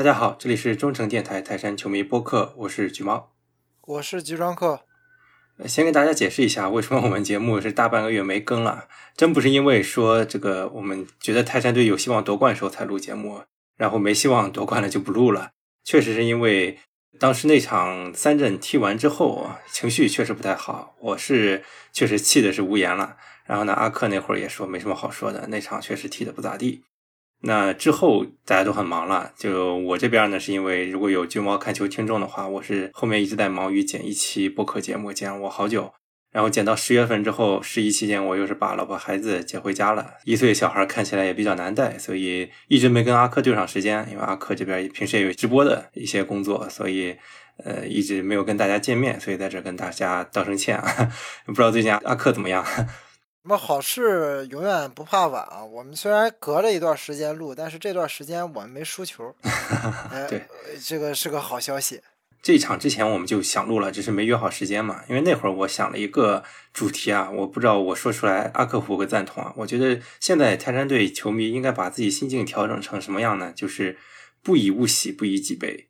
大家好，这里是中诚电台泰山球迷播客，我是橘猫，我是橘装客。先给大家解释一下，为什么我们节目是大半个月没更了？真不是因为说这个我们觉得泰山队有希望夺冠时候才录节目，然后没希望夺冠了就不录了。确实是因为当时那场三阵踢完之后，情绪确实不太好，我是确实气的是无言了。然后呢，阿克那会儿也说没什么好说的，那场确实踢的不咋地。那之后大家都很忙了，就我这边呢，是因为如果有橘猫看球听众的话，我是后面一直在忙于剪一期播客节目，剪了我好久，然后剪到十月份之后，十一期间我又是把老婆孩子接回家了，一岁小孩看起来也比较难带，所以一直没跟阿克对上时间，因为阿克这边平时也有直播的一些工作，所以呃一直没有跟大家见面，所以在这跟大家道声歉啊，不知道最近阿克怎么样。什么好事永远不怕晚啊！我们虽然隔了一段时间录，但是这段时间我们没输球，对，这个是个好消息。这一场之前我们就想录了，只是没约好时间嘛。因为那会儿我想了一个主题啊，我不知道我说出来阿克会不会赞同啊。我觉得现在泰山队球迷应该把自己心境调整成什么样呢？就是不以物喜，不以己悲。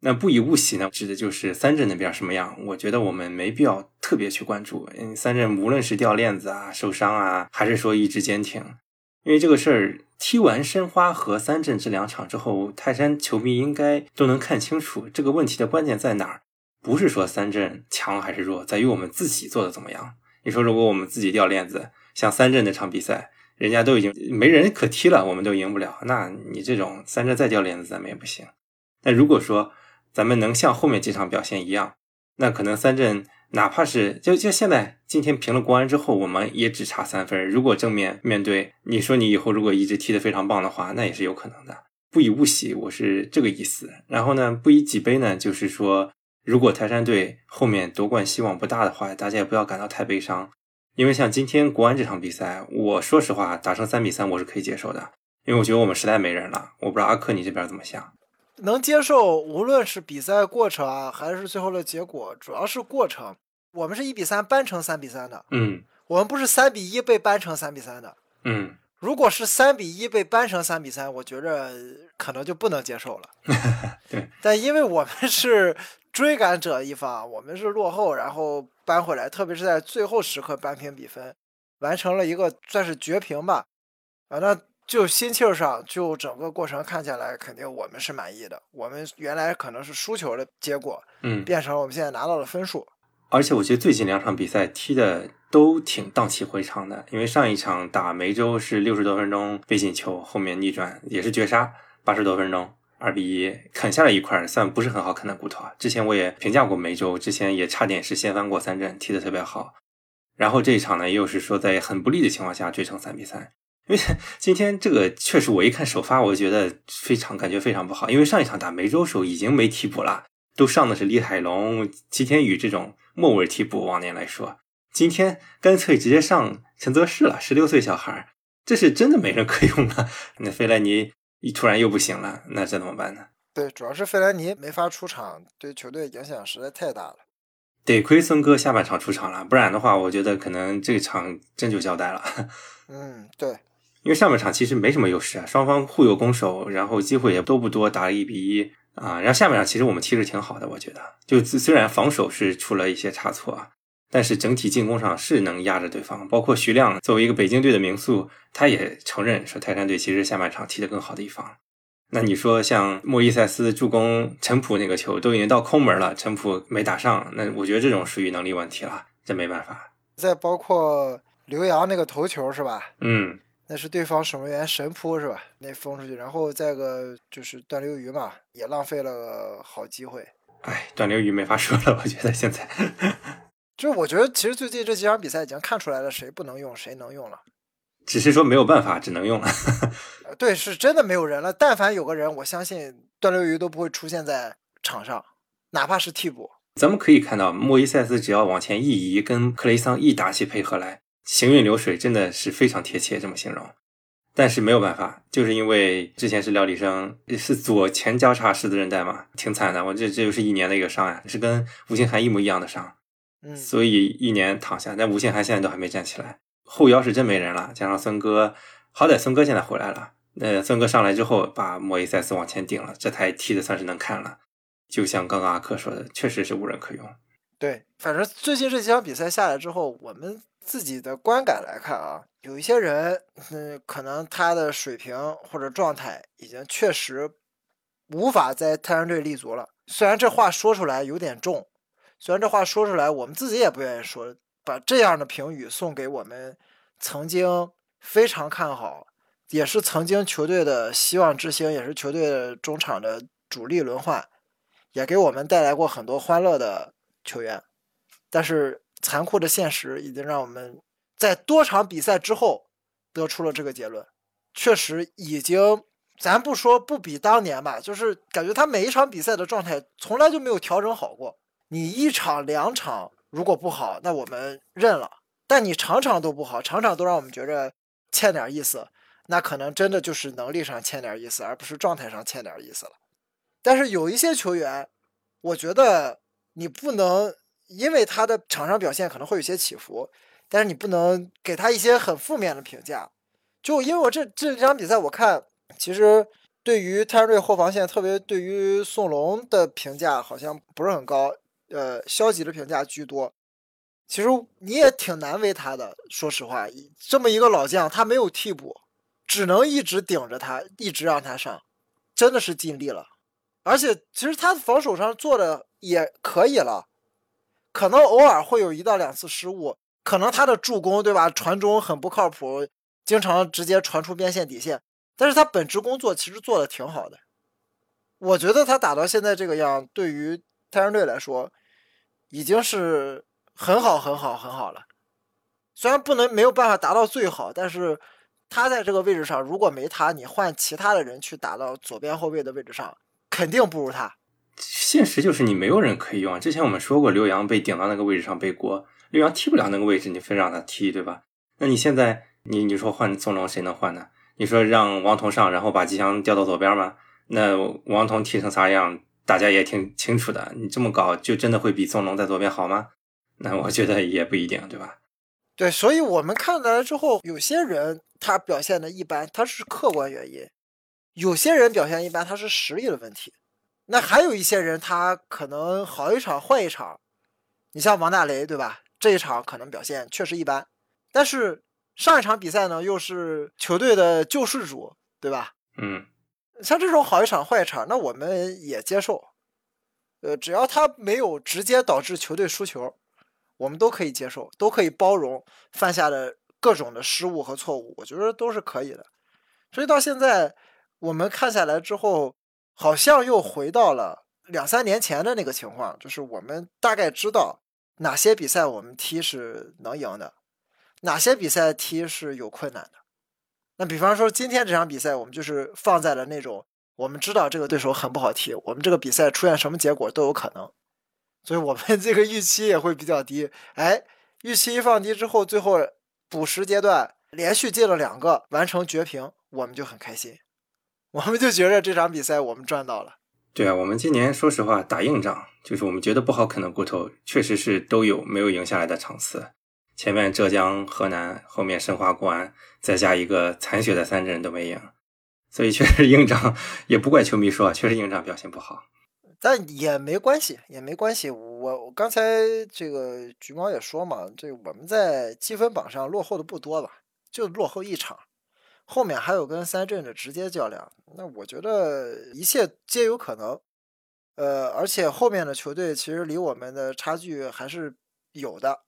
那不以物喜呢，指的就是三镇那边什么样？我觉得我们没必要特别去关注。嗯，三镇无论是掉链子啊、受伤啊，还是说意志坚挺，因为这个事儿踢完申花和三镇这两场之后，泰山球迷应该都能看清楚这个问题的关键在哪儿。不是说三镇强还是弱，在于我们自己做的怎么样。你说如果我们自己掉链子，像三镇那场比赛，人家都已经没人可踢了，我们都赢不了，那你这种三镇再掉链子，咱们也不行。那如果说，咱们能像后面几场表现一样，那可能三阵哪怕是就就现在今天平了国安之后，我们也只差三分。如果正面面对，你说你以后如果一直踢得非常棒的话，那也是有可能的。不以物喜，我是这个意思。然后呢，不以己悲呢，就是说，如果泰山队后面夺冠希望不大的话，大家也不要感到太悲伤。因为像今天国安这场比赛，我说实话，打成三比三我是可以接受的，因为我觉得我们实在没人了。我不知道阿克你这边怎么想。能接受，无论是比赛过程啊，还是最后的结果，主要是过程。我们是一比三扳成三比三的，嗯，我们不是三比一被扳成三比三的，嗯。如果是三比一被扳成三比三，我觉着可能就不能接受了。对。但因为我们是追赶者一方，我们是落后，然后扳回来，特别是在最后时刻扳平比分，完成了一个算是绝平吧。啊，那。就心气儿上，就整个过程看起来，肯定我们是满意的。我们原来可能是输球的结果，嗯，变成了我们现在拿到了分数。而且我觉得最近两场比赛踢的都挺荡气回肠的，因为上一场打梅州是六十多分钟被进球，后面逆转也是绝杀，八十多分钟二比一啃下了一块算不是很好啃的骨头啊。之前我也评价过梅州，之前也差点是掀翻过三镇，踢的特别好。然后这一场呢，又是说在很不利的情况下追成三比三。因为 今天这个确实，我一看首发，我就觉得非常感觉非常不好。因为上一场打梅州时候已经没替补了，都上的是李海龙、齐天宇这种末位替补。往年来说，今天干脆直接上陈泽世了，十六岁小孩，这是真的没人 可用了。那费莱尼一突然又不行了，那这怎么办呢？对，主要是费莱尼没法出场，对球队影响实在太大了。得亏孙哥下半场出场了，不然的话，我觉得可能这场真就交代了。嗯，对。因为上半场其实没什么优势啊，双方互有攻守，然后机会也都不多，打了一比一啊。然后下半场其实我们踢的挺好的，我觉得，就虽然防守是出了一些差错啊，但是整体进攻上是能压着对方。包括徐亮作为一个北京队的名宿，他也承认说泰山队其实下半场踢得更好的一方。那你说像莫伊塞斯助攻陈普那个球都已经到空门了，陈普没打上，那我觉得这种属于能力问题了，这没办法。再包括刘洋那个头球是吧？嗯。那是对方守门员神扑是吧？那封出去，然后再个就是段流鱼嘛，也浪费了好机会。哎，段流鱼没法说了，我觉得现在。就我觉得，其实最近这几场比赛已经看出来了，谁不能用，谁能用了。只是说没有办法，只能用了。对，是真的没有人了。但凡有个人，我相信段流鱼都不会出现在场上，哪怕是替补。咱们可以看到，莫伊塞斯只要往前一移，跟克雷桑一打起配合来。行云流水真的是非常贴切，这么形容。但是没有办法，就是因为之前是廖立生是左前交叉十字韧带嘛，挺惨的。我这这又是一年的一个伤呀，是跟吴兴涵一模一样的伤。嗯，所以一年躺下。但吴兴涵现在都还没站起来，后腰是真没人了。加上孙哥，好歹孙哥现在回来了，那孙哥上来之后，把莫伊塞斯往前顶了，这台踢的算是能看了。就像刚刚阿克说的，确实是无人可用。对，反正最近这几场比赛下来之后，我们自己的观感来看啊，有一些人，嗯，可能他的水平或者状态已经确实无法在泰山队立足了。虽然这话说出来有点重，虽然这话说出来我们自己也不愿意说，把这样的评语送给我们曾经非常看好，也是曾经球队的希望之星，也是球队中场的主力轮换，也给我们带来过很多欢乐的球员。但是残酷的现实已经让我们在多场比赛之后得出了这个结论，确实已经。咱不说不比当年吧，就是感觉他每一场比赛的状态从来就没有调整好过。你一场两场如果不好，那我们认了；但你场场都不好，场场都让我们觉着欠点意思，那可能真的就是能力上欠点意思，而不是状态上欠点意思了。但是有一些球员，我觉得你不能因为他的场上表现可能会有些起伏，但是你不能给他一些很负面的评价。就因为我这这场比赛我看。其实，对于泰山队后防线，特别对于宋龙的评价好像不是很高，呃，消极的评价居多。其实你也挺难为他的，说实话，这么一个老将，他没有替补，只能一直顶着他，一直让他上，真的是尽力了。而且，其实他防守上做的也可以了，可能偶尔会有一到两次失误，可能他的助攻，对吧？传中很不靠谱，经常直接传出边线底线。但是他本职工作其实做的挺好的，我觉得他打到现在这个样，对于太阳队来说，已经是很好很好很好了。虽然不能没有办法达到最好，但是他在这个位置上，如果没他，你换其他的人去打到左边后卫的位置上，肯定不如他。现实就是你没有人可以用。之前我们说过，刘洋被顶到那个位置上背锅，刘洋踢不了那个位置，你非让他踢，对吧？那你现在你你说换宋龙谁能换呢？你说让王彤上，然后把吉祥调到左边吗？那王彤踢成啥样，大家也挺清楚的。你这么搞，就真的会比宋龙在左边好吗？那我觉得也不一定，对吧？对，所以我们看来之后，有些人他表现的一般，他是客观原因；有些人表现一般，他是实力的问题。那还有一些人，他可能好一场坏一场。你像王大雷，对吧？这一场可能表现确实一般，但是。上一场比赛呢，又是球队的救世主，对吧？嗯，像这种好一场坏一场，那我们也接受。呃，只要他没有直接导致球队输球，我们都可以接受，都可以包容犯下的各种的失误和错误，我觉得都是可以的。所以到现在我们看下来之后，好像又回到了两三年前的那个情况，就是我们大概知道哪些比赛我们踢是能赢的。哪些比赛踢是有困难的？那比方说今天这场比赛，我们就是放在了那种我们知道这个对手很不好踢，我们这个比赛出现什么结果都有可能，所以我们 这个预期也会比较低。哎，预期一放低之后，最后补时阶段连续进了两个，完成绝平，我们就很开心，我们就觉着这场比赛我们赚到了。对啊，我们今年说实话打硬仗，就是我们觉得不好啃的骨头，确实是都有没有赢下来的场次。前面浙江、河南，后面申花、国安，再加一个残血的三镇都没赢，所以确实硬仗也不怪球迷说，确实硬仗表现不好。但也没关系，也没关系。我我刚才这个橘猫也说嘛，这我们在积分榜上落后的不多吧，就落后一场，后面还有跟三镇的直接较量。那我觉得一切皆有可能。呃，而且后面的球队其实离我们的差距还是有的。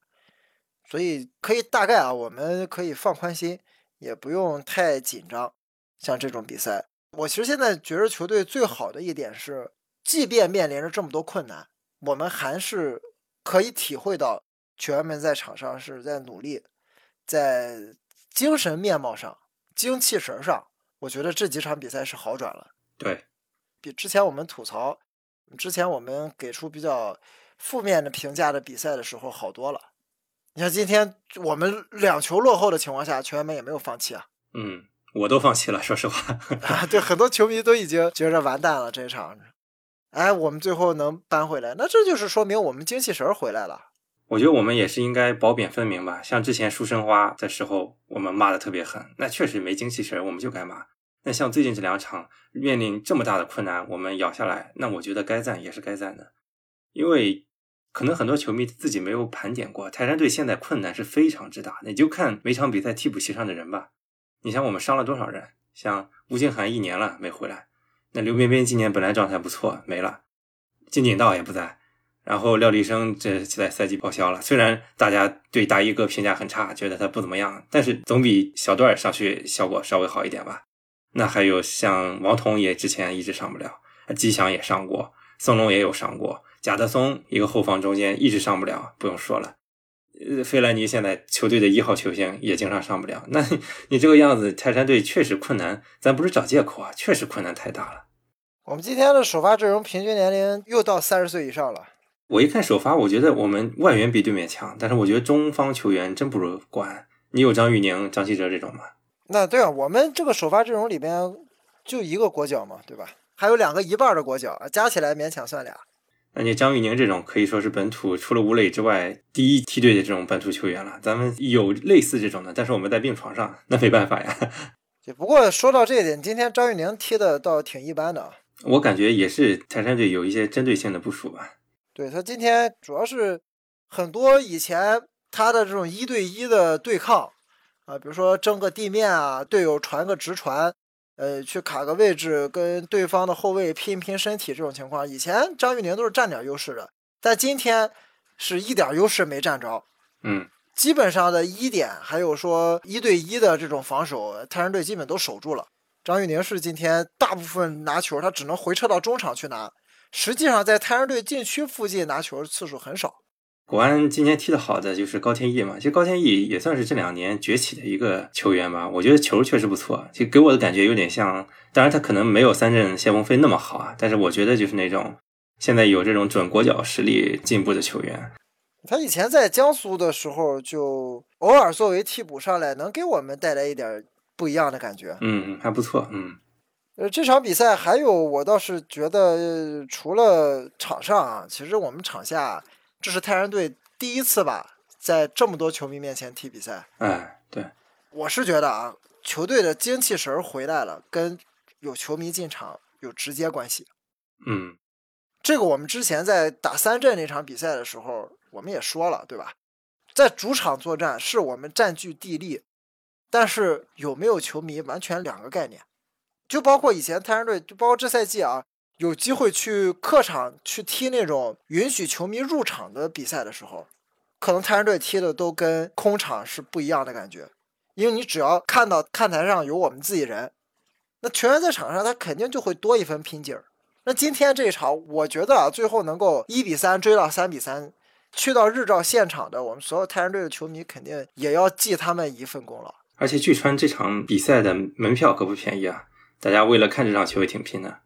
所以可以大概啊，我们可以放宽心，也不用太紧张。像这种比赛，我其实现在觉得球队最好的一点是，即便面临着这么多困难，我们还是可以体会到球员们在场上是在努力，在精神面貌上、精气神上，我觉得这几场比赛是好转了。对，比之前我们吐槽，之前我们给出比较负面的评价的比赛的时候好多了。你像今天我们两球落后的情况下，球员们也没有放弃啊。嗯，我都放弃了，说实话。对，很多球迷都已经觉着完蛋了这一场。哎，我们最后能扳回来，那这就是说明我们精气神回来了。我觉得我们也是应该褒贬分明吧。像之前输申花的时候，我们骂的特别狠，那确实没精气神，我们就该骂。那像最近这两场面临这么大的困难，我们咬下来，那我觉得该赞也是该赞的，因为可能很多球迷自己没有盘点过，泰山队现在困难是非常之大。你就看每场比赛替补席上的人吧，你想我们伤了多少人？像吴京涵一年了没回来，那刘彬彬今年本来状态不错没了，金景道也不在。然后廖立生这在赛季报销了，虽然大家对大衣哥评价很差，觉得他不怎么样，但是总比小段上去效果稍微好一点吧。那还有像王彤也之前一直上不了，吉祥也上过，宋龙也有上过，贾德松一个后防中间一直上不了，不用说了。呃，费兰尼现在球队的一号球星也经常上不了。那你这个样子，泰山队确实困难，咱不是找借口啊，确实困难太大了。我们今天的首发阵容平均年龄又到三十岁以上了。我一看首发，我觉得我们外援比对面强，但是我觉得中方球员真不如国安。你有张玉宁、张稀哲这种吗？那对啊，我们这个首发阵容里边就一个国脚嘛，对吧？还有两个一半的国脚，加起来勉强算俩。那你张玉宁这种可以说是本土除了吴磊之外第一梯队的这种本土球员了。咱们有类似这种的，但是我们在病床上，那没办法呀。不过说到这一点，今天张玉宁踢的倒挺一般的。我感觉也是泰山队有一些针对性的部署吧。对他今天主要是很多以前他的这种一对一的对抗啊，比如说争个地面啊，队友传个直传，呃，去卡个位置跟对方的后卫拼一拼身体这种情况，以前张玉宁都是占点优势的，但今天是一点优势没占着。嗯，基本上的一点还有说一对一的这种防守，泰山队基本都守住了。张玉宁是今天大部分拿球，他只能回撤到中场去拿。实际上，在泰山队禁区附近拿球的次数很少。国安今年踢得好的就是高天意嘛，其实高天意也算是这两年崛起的一个球员吧。我觉得球确实不错，就给我的感觉有点像，当然他可能没有三镇谢鹏飞那么好啊，但是我觉得就是那种现在有这种准国脚实力进步的球员。他以前在江苏的时候，就偶尔作为替补上来，能给我们带来一点不一样的感觉。嗯，还不错，嗯。呃，这场比赛还有，我倒是觉得，除了场上啊，其实我们场下，这是泰山队第一次吧，在这么多球迷面前踢比赛。哎，对，我是觉得啊，球队的精气神回来了，跟有球迷进场有直接关系。嗯，这个我们之前在打三镇那场比赛的时候，我们也说了，对吧？在主场作战是我们占据地利，但是有没有球迷，完全两个概念。就包括以前泰山队，就包括这赛季啊，有机会去客场去踢那种允许球迷入场的比赛的时候，可能泰山队踢的都跟空场是不一样的感觉。因为你只要看到看台上有我们自己人，那球员在场上他肯定就会多一分拼劲儿。那今天这一场，我觉得啊，最后能够一比三追到三比三，去到日照现场的我们所有泰山队的球迷，肯定也要记他们一份功劳。而且据传这场比赛的门票可不便宜啊。大家为了看这场球也挺拼的，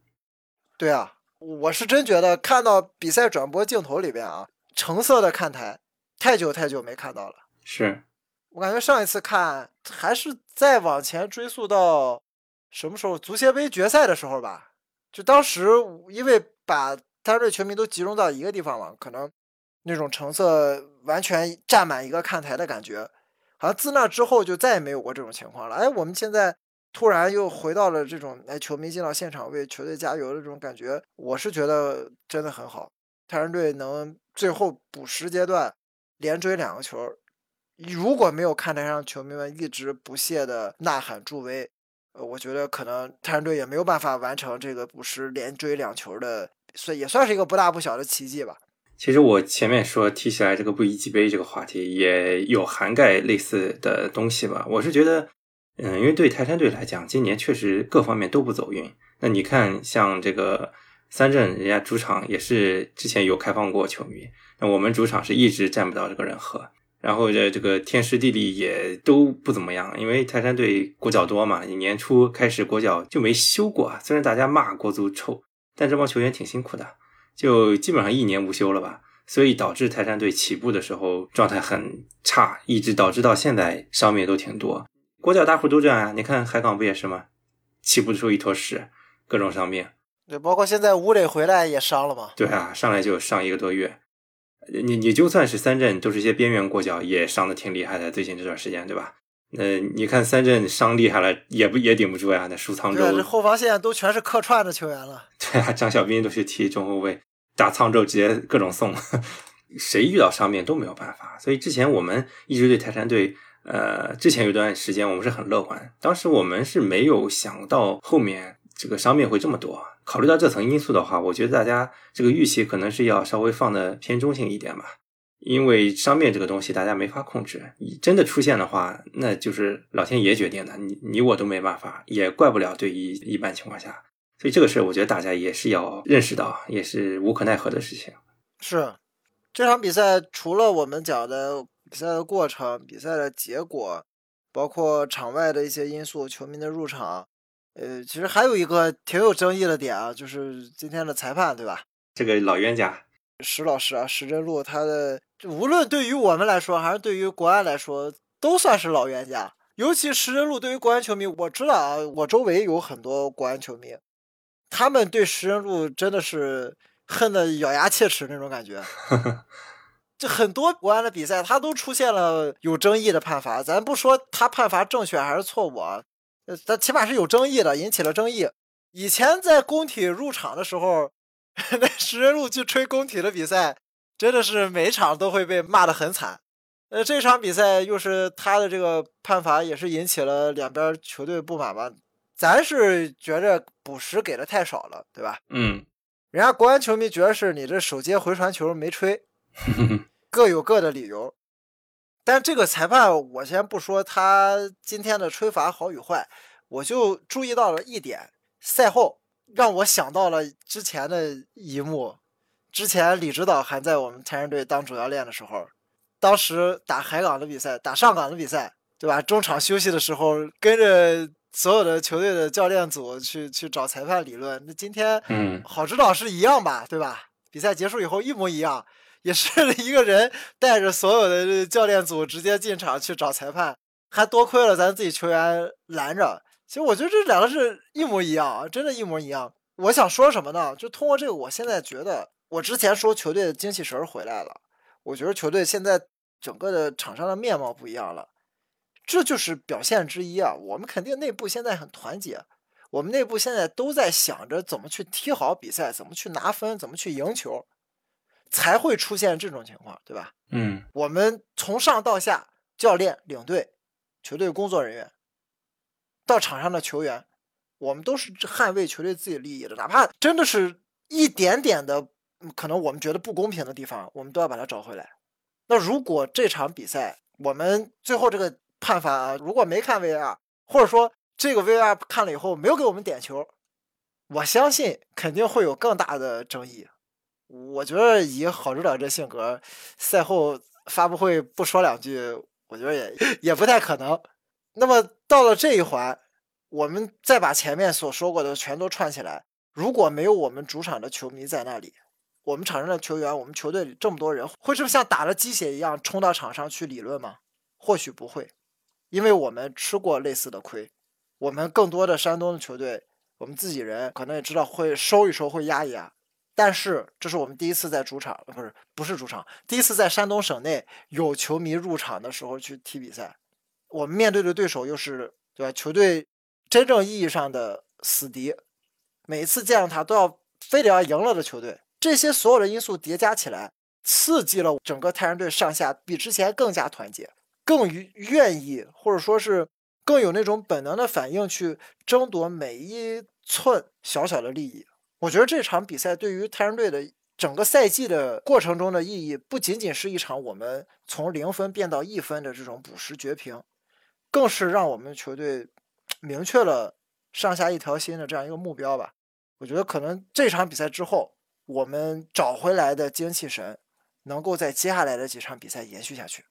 对啊，我是真觉得看到比赛转播镜头里边啊，橙色的看台太久太久没看到了。是我感觉上一次看还是再往前追溯到什么时候足协杯决赛的时候吧，就当时因为把泰山队球迷都集中到一个地方了，可能那种橙色完全占满一个看台的感觉，好像自那之后就再也没有过这种情况了。哎，我们现在。突然又回到了这种哎，球迷进到现场为球队加油的这种感觉，我是觉得真的很好。泰山队能最后补时阶段连追两个球，如果没有看台上球迷们一直不懈的呐喊助威，呃，我觉得可能泰山队也没有办法完成这个补时连追两球的，算也算是一个不大不小的奇迹吧。其实我前面说提起来这个不一级杯这个话题，也有涵盖类似的东西吧。我是觉得。嗯，因为对泰山队来讲，今年确实各方面都不走运。那你看，像这个三镇，人家主场也是之前有开放过球迷，那我们主场是一直占不到这个人和。然后这这个天时地利也都不怎么样，因为泰山队国脚多嘛，年初开始国脚就没休过。虽然大家骂国足臭，但这帮球员挺辛苦的，就基本上一年无休了吧。所以导致泰山队起步的时候状态很差，一直导致到现在伤病都挺多。国脚大户都这样啊！你看海港不也是吗？起步的时候一坨屎，各种伤病。对，包括现在吴磊回来也伤了嘛。对啊，上来就上一个多月。你你就算是三镇，都是一些边缘国脚，也伤的挺厉害的。最近这段时间，对吧？那你看三镇伤厉害了，也不也顶不住呀？那输沧州，对，这后防线都全是客串的球员了。对啊，张小斌都去踢中后卫，打沧州直接各种送，谁遇到伤病都没有办法。所以之前我们一直对泰山队，呃，之前有段时间我们是很乐观，当时我们是没有想到后面这个伤病会这么多。考虑到这层因素的话，我觉得大家这个预期可能是要稍微放的偏中性一点吧。因为伤病这个东西大家没法控制，你真的出现的话，那就是老天爷决定的，你你我都没办法，也怪不了对于。一般情况下，所以这个事儿我觉得大家也是要认识到，也是无可奈何的事情。是这场比赛除了我们讲的比赛的过程、比赛的结果，包括场外的一些因素、球迷的入场，呃，其实还有一个挺有争议的点啊，就是今天的裁判，对吧？这个老冤家石老师啊，石真路，他的。无论对于我们来说，还是对于国安来说，都算是老冤家。尤其石人路对于国安球迷，我知道啊，我周围有很多国安球迷，他们对石人路真的是恨得咬牙切齿那种感觉。就很多国安的比赛，他都出现了有争议的判罚。咱不说他判罚正确还是错误啊，他起码是有争议的，引起了争议。以前在工体入场的时候，那石人路去吹工体的比赛。真的是每场都会被骂得很惨，呃，这场比赛又是他的这个判罚，也是引起了两边球队不满吧？咱是觉着补时给的太少了，对吧？嗯，人家国安球迷觉得是你这手接回传球没吹，各有各的理由。但这个裁判，我先不说他今天的吹罚好与坏，我就注意到了一点，赛后让我想到了之前的一幕。之前李指导还在我们泰山队当主教练的时候，当时打海港的比赛，打上港的比赛，对吧？中场休息的时候，跟着所有的球队的教练组去去找裁判理论。那今天，嗯，郝指导是一样吧，对吧？比赛结束以后一模一样，也是一个人带着所有的教练组直接进场去找裁判，还多亏了咱自己球员拦着。其实我觉得这两个是一模一样啊，真的，一模一样。我想说什么呢？就通过这个，我现在觉得。我之前说球队的精气神回来了，我觉得球队现在整个的场上的面貌不一样了，这就是表现之一啊。我们肯定内部现在很团结，我们内部现在都在想着怎么去踢好比赛，怎么去拿分，怎么去赢球，才会出现这种情况，对吧？嗯，我们从上到下，教练、领队、球队工作人员，到场上的球员，我们都是捍卫球队自己利益的，哪怕真的是一点点的。可能我们觉得不公平的地方，我们都要把它找回来。那如果这场比赛我们最后这个判罚啊，如果没看 VR，或者说这个 VR 看了以后没有给我们点球，我相信肯定会有更大的争议。我觉得以郝指导这性格，赛后发布会不说两句，我觉得也也不太可能。那么到了这一环，我们再把前面所说过的全都串起来，如果没有我们主场的球迷在那里。我们场上的球员，我们球队里这么多人，会是像打了鸡血一样冲到场上去理论吗？或许不会，因为我们吃过类似的亏。我们更多的山东的球队，我们自己人可能也知道会收一收，会压一压。但是这是我们第一次在主场，不是不是主场，第一次在山东省内有球迷入场的时候去踢比赛。我们面对的对手又是对吧？球队真正意义上的死敌，每一次见到他都要非得要赢了的球队。这些所有的因素叠加起来，刺激了整个泰山队上下比之前更加团结，更愿意或者说是更有那种本能的反应去争夺每一寸小小的利益。我觉得这场比赛对于泰山队的整个赛季的过程中的意义，不仅仅是一场我们从零分变到一分的这种补时绝平，更是让我们球队明确了上下一条心的这样一个目标吧。我觉得可能这场比赛之后。我们找回来的精气神，能够在接下来的几场比赛延续下去，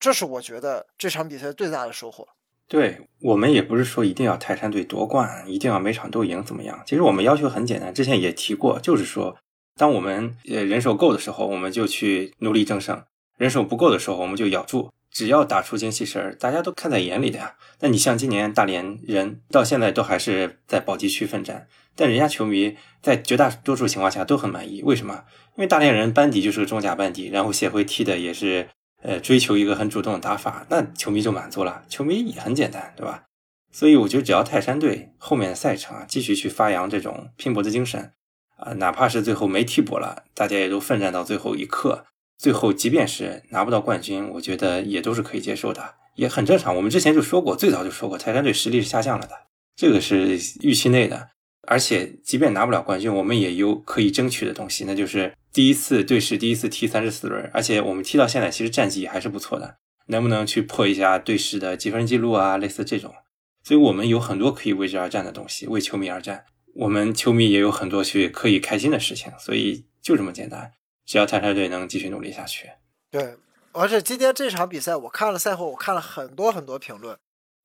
这是我觉得这场比赛最大的收获。对我们也不是说一定要泰山队夺冠，一定要每场都赢怎么样？其实我们要求很简单，之前也提过，就是说，当我们呃人手够的时候，我们就去努力争胜；人手不够的时候，我们就咬住。只要打出精气神，大家都看在眼里的呀。那你像今年大连人到现在都还是在保级区奋战。但人家球迷在绝大多数情况下都很满意，为什么？因为大连人班底就是个中甲班底，然后谢辉踢的也是呃，追求一个很主动的打法，那球迷就满足了，球迷也很简单，对吧？所以我觉得只要泰山队后面的赛程啊，继续去发扬这种拼搏的精神啊，哪怕是最后没替补了，大家也都奋战到最后一刻，最后即便是拿不到冠军，我觉得也都是可以接受的，也很正常。我们之前就说过，最早就说过，泰山队实力是下降了的，这个是预期内的。而且即便拿不了冠军，我们也有可以争取的东西，那就是第一次对视第一次踢三十四轮，而且我们踢到现在其实战绩还是不错的，能不能去破一下对视的积分记录啊？类似这种。所以我们有很多可以为之而战的东西，为球迷而战。我们球迷也有很多去可以开心的事情，所以就这么简单。只要泰山队能继续努力下去。对，而且今天这场比赛，我看了赛后，我看了很多很多评论，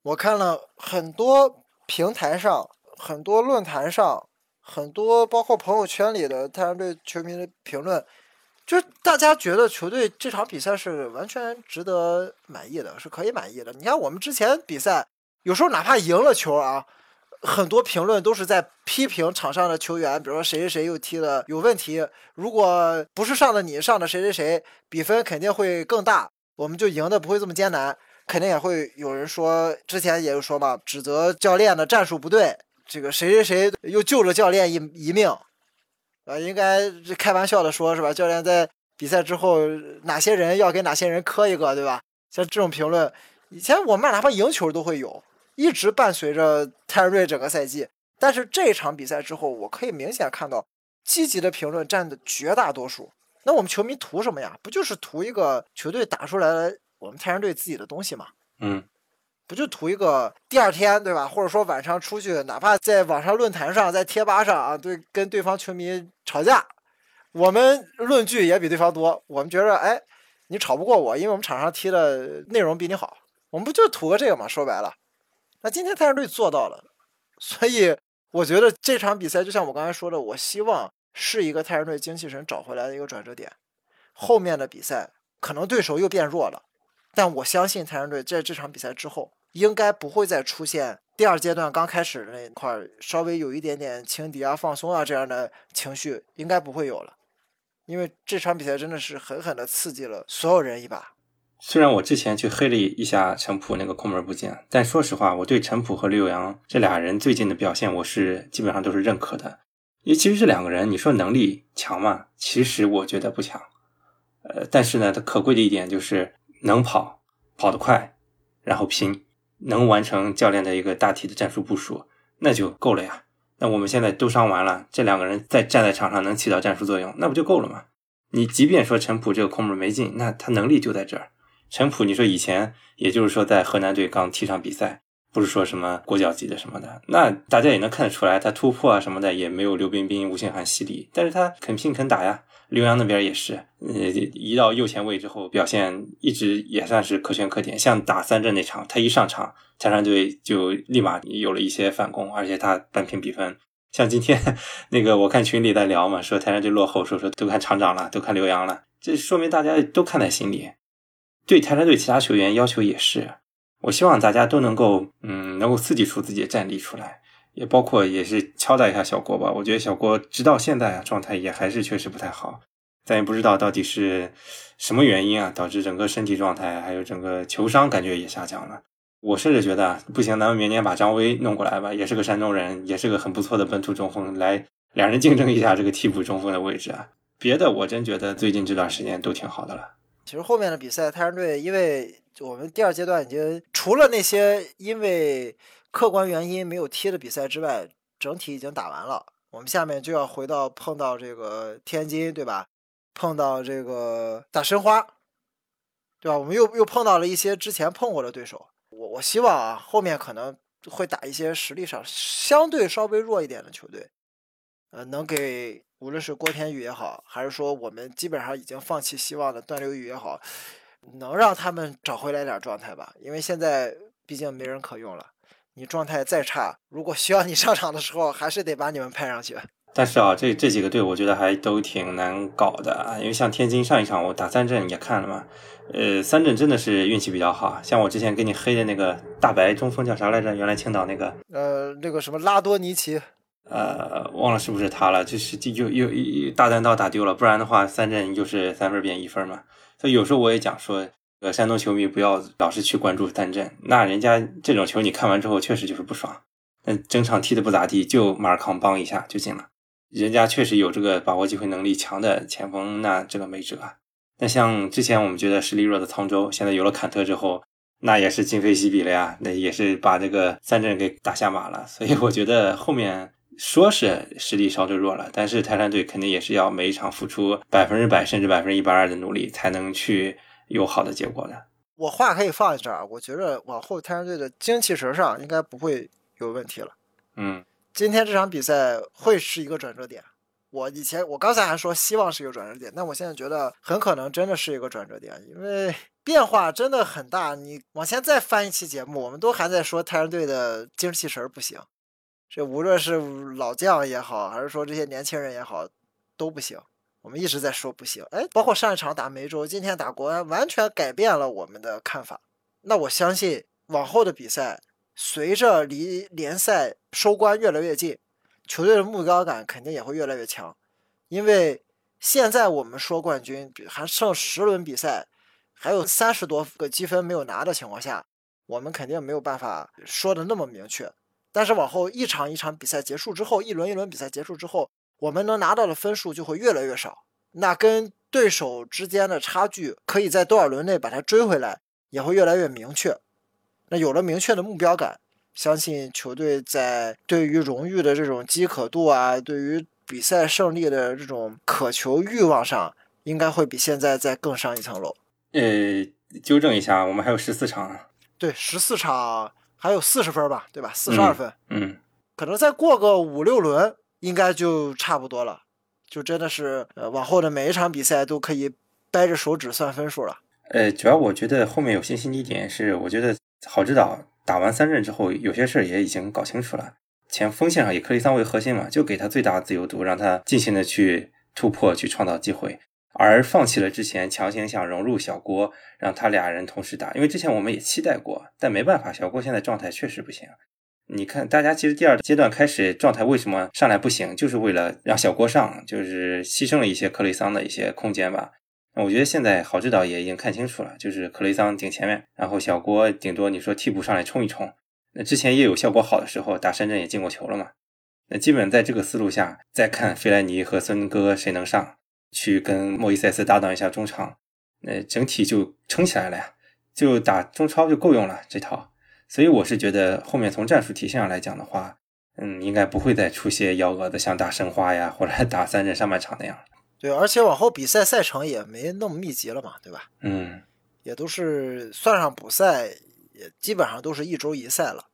我看了很多平台上、很多论坛上、很多包括朋友圈里的太阳队球迷的评论，就是大家觉得球队这场比赛是完全值得满意的，是可以满意的。你看我们之前比赛。有时候哪怕赢了球啊，很多评论都是在批评场上的球员，比如说谁谁谁又踢的有问题。如果不是上的你，上的谁谁谁，比分肯定会更大，我们就赢的不会这么艰难。肯定也会有人说，之前也有说嘛，指责教练的战术不对，这个谁谁谁又救了教练一一命，啊，应该开玩笑的说，是吧？教练在比赛之后，哪些人要给哪些人磕一个，对吧？像这种评论，以前我们哪怕赢球都会有。一直伴随着泰瑞整个赛季，但是这场比赛之后，我可以明显看到积极的评论占的绝大多数。那我们球迷图什么呀？不就是图一个球队打出来我们泰山队自己的东西吗？嗯，不就图一个第二天对吧？或者说晚上出去，哪怕在网上论坛上、在贴吧上啊，对，跟对方球迷吵架，我们论据也比对方多。我们觉得，哎，你吵不过我，因为我们场上踢的内容比你好。我们不就图个这个吗？说白了。那今天泰山队做到了，所以我觉得这场比赛就像我刚才说的，我希望是一个泰山队精气神找回来的一个转折点。后面的比赛可能对手又变弱了，但我相信泰山队在这场比赛之后，应该不会再出现第二阶段刚开始那一块稍微有一点点轻敌啊、放松啊这样的情绪，应该不会有了。因为这场比赛真的是狠狠的刺激了所有人一把。虽然我之前去黑了一下陈普那个空门不进，但说实话，我对陈普和刘洋这俩人最近的表现，我是基本上都是认可的。因为其实这两个人，你说能力强嘛？其实我觉得不强。呃，但是呢，他可贵的一点就是能跑，跑得快，然后拼，能完成教练的一个大体的战术部署，那就够了呀。那我们现在都伤完了，这两个人再站在场上能起到战术作用，那不就够了吗？你即便说陈普这个空门没进，那他能力就在这儿。陈普，你说以前，也就是说在河南队刚踢上比赛，不是说什么国脚级的什么的，那大家也能看得出来，他突破啊什么的也没有刘彬彬、吴兴涵犀利，但是他肯拼肯打呀。刘洋那边也是，呃，移到右前卫之后，表现一直也算是可圈可点。像打三镇那场，他一上场，泰山队就立马有了一些反攻，而且他扳平比分。像今天那个，我看群里在聊嘛，说泰山队落后，说说都看厂长了，都看刘洋了，这说明大家都看在心里。对泰山队其他球员要求也是，我希望大家都能够，嗯，能够刺激出自己的战力出来，也包括也是敲打一下小郭吧。我觉得小郭直到现在啊，状态也还是确实不太好，咱也不知道到底是什么原因啊，导致整个身体状态还有整个球商感觉也下降了。我甚至觉得不行，咱们明年把张威弄过来吧，也是个山东人，也是个很不错的本土中锋，来两人竞争一下这个替补中锋的位置啊。别的我真觉得最近这段时间都挺好的了。其实后面的比赛，泰山队因为我们第二阶段已经除了那些因为客观原因没有踢的比赛之外，整体已经打完了。我们下面就要回到碰到这个天津，对吧？碰到这个大申花，对吧？我们又又碰到了一些之前碰过的对手。我我希望啊，后面可能会打一些实力上相对稍微弱一点的球队，呃，能给。无论是郭天宇也好，还是说我们基本上已经放弃希望的段流宇也好，能让他们找回来点状态吧？因为现在毕竟没人可用了。你状态再差，如果需要你上场的时候，还是得把你们派上去。但是啊，这这几个队我觉得还都挺难搞的啊。因为像天津上一场我打三镇也看了嘛，呃，三镇真的是运气比较好。像我之前给你黑的那个大白中锋叫啥来着？原来青岛那个，呃，那个什么拉多尼奇。呃，忘了是不是他了，就是又又又大单刀打丢了，不然的话三阵就是三分变一分嘛。所以有时候我也讲说，呃，山东球迷不要老是去关注三镇，那人家这种球你看完之后确实就是不爽。但整场踢的不咋地，就马尔康帮一下就进了。人家确实有这个把握机会能力强的前锋，那这个没辙。那像之前我们觉得实力弱的沧州，现在有了坎特之后，那也是今非昔比了呀。那也是把这个三镇给打下马了。所以我觉得后面说是实力稍微弱了，但是泰山队肯定也是要每一场付出百分之百甚至百分之一百二的努力，才能去有好的结果的。我话可以放在这儿，我觉得往后泰山队的精气神上应该不会有问题了。嗯，今天这场比赛会是一个转折点。我以前我刚才还说希望是一个转折点，但我现在觉得很可能真的是一个转折点，因为变化真的很大。你往前再翻一期节目，我们都还在说泰山队的精气神不行，这无论是老将也好，还是说这些年轻人也好，都不行。我们一直在说不行，哎，包括上一场打梅州，今天打国安，完全改变了我们的看法。那我相信往后的比赛，随着离联赛收官越来越近。球队的目标感肯定也会越来越强，因为现在我们说冠军还剩十轮比赛，还有三十多个积分没有拿的情况下，我们肯定没有办法说的那么明确。但是往后一场一场比赛结束之后，一轮一轮比赛结束之后，我们能拿到的分数就会越来越少，那跟对手之间的差距可以在多少轮内把它追回来，也会越来越明确。那有了明确的目标感。相信球队在对于荣誉的这种饥渴度啊，对于比赛胜利的这种渴求欲望上，应该会比现在再更上一层楼。呃，纠正一下，我们还有十四场。对，十四场还有四十分吧，对吧？四十二分。嗯。可能再过个五六轮，应该就差不多了。就真的是，呃，往后的每一场比赛都可以掰着手指算分数了。呃，主要我觉得后面有信心一点是，我觉得郝指导。打完三阵之后，有些事儿也已经搞清楚了。前锋线上以克里桑为核心嘛，就给他最大自由度，让他尽情的去突破，去创造机会，而放弃了之前强行想融入小郭，让他俩人同时打。因为之前我们也期待过，但没办法，小郭现在状态确实不行。你看，大家其实第二阶段开始状态为什么上来不行，就是为了让小郭上，就是牺牲了一些克里桑的一些空间吧。那我觉得现在郝指导也已经看清楚了，就是克雷桑顶前面，然后小郭顶多你说替补上来冲一冲。那之前也有效果好的时候，打深圳也进过球了嘛。那基本在这个思路下，再看费莱尼和孙哥谁能上去跟莫伊塞斯搭档一下中场，那整体就撑起来了呀，就打中超就够用了这套。所以我是觉得后面从战术体系上来讲的话，嗯，应该不会再出现幺蛾子，像打申花呀或者 打三镇上半场那样。对，而且往后比赛赛程也没那么密集了嘛，对吧？嗯，也都是算上补赛，也基本上都是一周一赛了，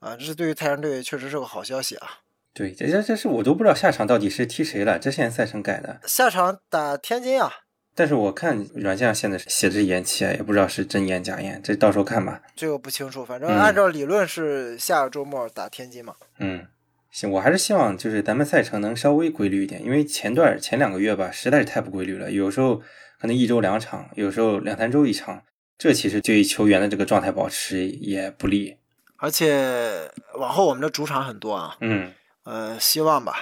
啊，这是对于太阳队确实是个好消息啊。对，这这这是我都不知道下场到底是踢谁了，这现在赛程改的。下场打天津啊。但是我看软件上现在写的是延期啊，也不知道是真延假延，这到时候看吧。这个不清楚，反正按照理论是下个周末打天津嘛。嗯。行，我还是希望就是咱们赛程能稍微规律一点，因为前段前两个月吧，实在是太不规律了。有时候可能一周两场，有时候两三周一场，这其实对球员的这个状态保持也不利。而且往后我们的主场很多啊，嗯，呃，希望吧，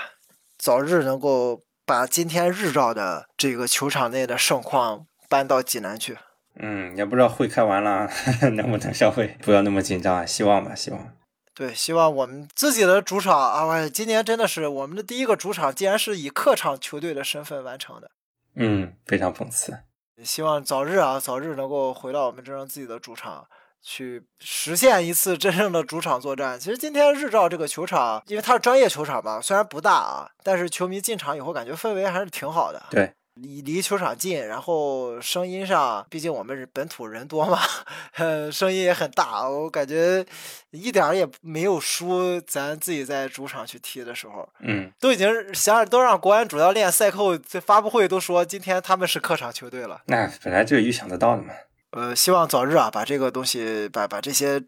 早日能够把今天日照的这个球场内的盛况搬到济南去。嗯，也不知道会开完了 能不能稍微不要那么紧张啊，希望吧，希望。对，希望我们自己的主场啊，今年真的是我们的第一个主场，竟然是以客场球队的身份完成的。嗯，非常讽刺。希望早日啊，早日能够回到我们真正自己的主场，去实现一次真正的主场作战。其实今天日照这个球场，因为它是专业球场嘛，虽然不大啊，但是球迷进场以后感觉氛围还是挺好的。对。离离球场近，然后声音上，毕竟我们本土人多嘛，声音也很大，我感觉一点儿也没有输咱自己在主场去踢的时候。嗯，都已经想都让国安主教练赛后在发布会都说今天他们是客场球队了。那本来就预想得到的嘛。呃，希望早日啊，把这个东西把把这些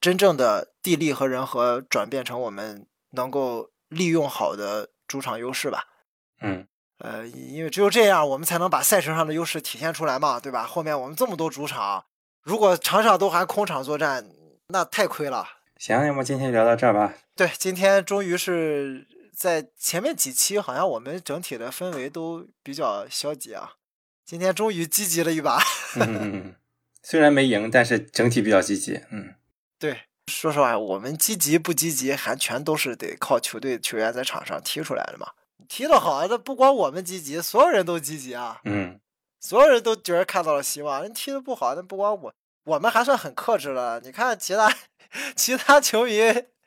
真正的地利和人和转变成我们能够利用好的主场优势吧。嗯。呃，因为只有这样，我们才能把赛程上的优势体现出来嘛，对吧？后面我们这么多主场，如果场场都还空场作战，那太亏了。行，要么今天聊到这儿吧。对，今天终于是在前面几期，好像我们整体的氛围都比较消极啊。今天终于积极了一把。虽然没赢，但是整体比较积极。嗯，对，说实话，我们积极不积极，还全都是得靠球队球员在场上踢出来的嘛。踢得好，那不光我们积极，所有人都积极啊。嗯，所有人都觉得看到了希望。人踢得不好，那不光我，我们还算很克制了。你看其他 其他球迷，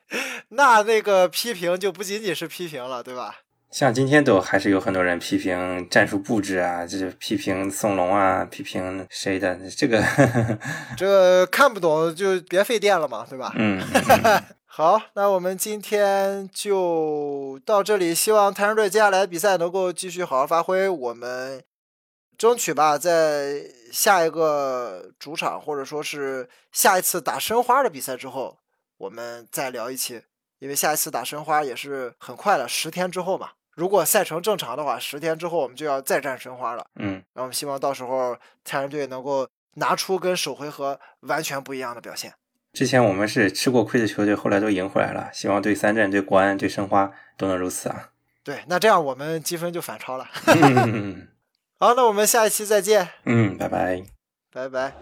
那那个批评就不仅仅是批评了，对吧？像今天都还是有很多人批评战术布置啊，就是批评宋龙啊，批评谁的这个，这个 看不懂就别费电了嘛，对吧？嗯，好，那我们今天就到这里，希望泰山队接下来比赛能够继续好好发挥，我们争取吧，在下一个主场或者说是下一次打申花的比赛之后，我们再聊一期，因为下一次打申花也是很快了，十天之后嘛。如果赛程正常的话，十天之后我们就要再战申花了。嗯，那我们希望到时候泰山队能够拿出跟首回合完全不一样的表现。之前我们是吃过亏的球队，后来都赢回来了。希望对三镇、对国安、对申花都能如此啊！对，那这样我们积分就反超了。嗯 好，那我们下一期再见，嗯，拜拜。拜拜。